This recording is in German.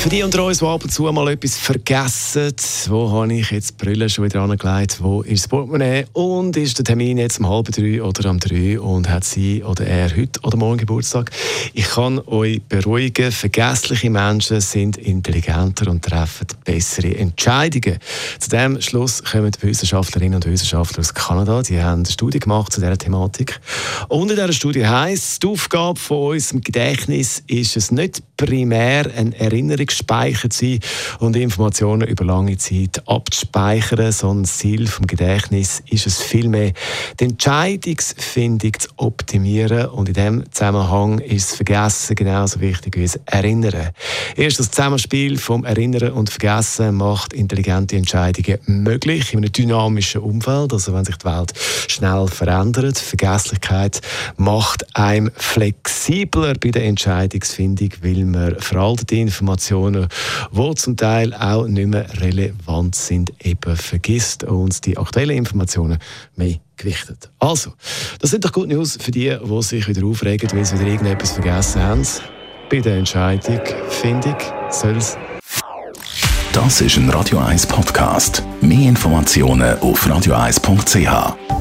für die unter uns, die ab und zu mal etwas vergessen, wo habe ich jetzt die Brille schon wieder angelegt, wo ist das Portemonnaie und ist der Termin jetzt um halb drei oder um drei und hat sie oder er heute oder morgen Geburtstag. Ich kann euch beruhigen, vergessliche Menschen sind intelligenter und treffen bessere Entscheidungen. Zu dem Schluss kommen die Wissenschaftlerinnen und Wissenschaftler aus Kanada, die haben eine Studie gemacht zu dieser Thematik. Und in dieser Studie heisst, die Aufgabe von unserem Gedächtnis ist es nicht primär eine Erinnerung gespeichert sein und Informationen über lange Zeit abzuspeichern, sondern das Ziel des Gedächtnisses ist es vielmehr, die Entscheidungsfindung zu optimieren und in diesem Zusammenhang ist das Vergessen genauso wichtig wie das Erinnern. Erst das Zusammenspiel vom Erinnern und Vergessen macht intelligente Entscheidungen möglich in einem dynamischen Umfeld, also wenn sich die Welt schnell verändert. Vergesslichkeit macht einem flexibler bei der Entscheidungsfindung, weil man veraltete Informationen Informationen, die zum Teil auch nicht mehr relevant sind, eben vergisst und die aktuellen Informationen mehr gewichtet. Also, das sind doch gute News für die, die sich wieder aufregen, weil sie wieder irgendetwas vergessen haben. Bei der Entscheidung, finde ich, soll es das ist ein Radio 1 Podcast. Mehr Informationen auf radio1.ch.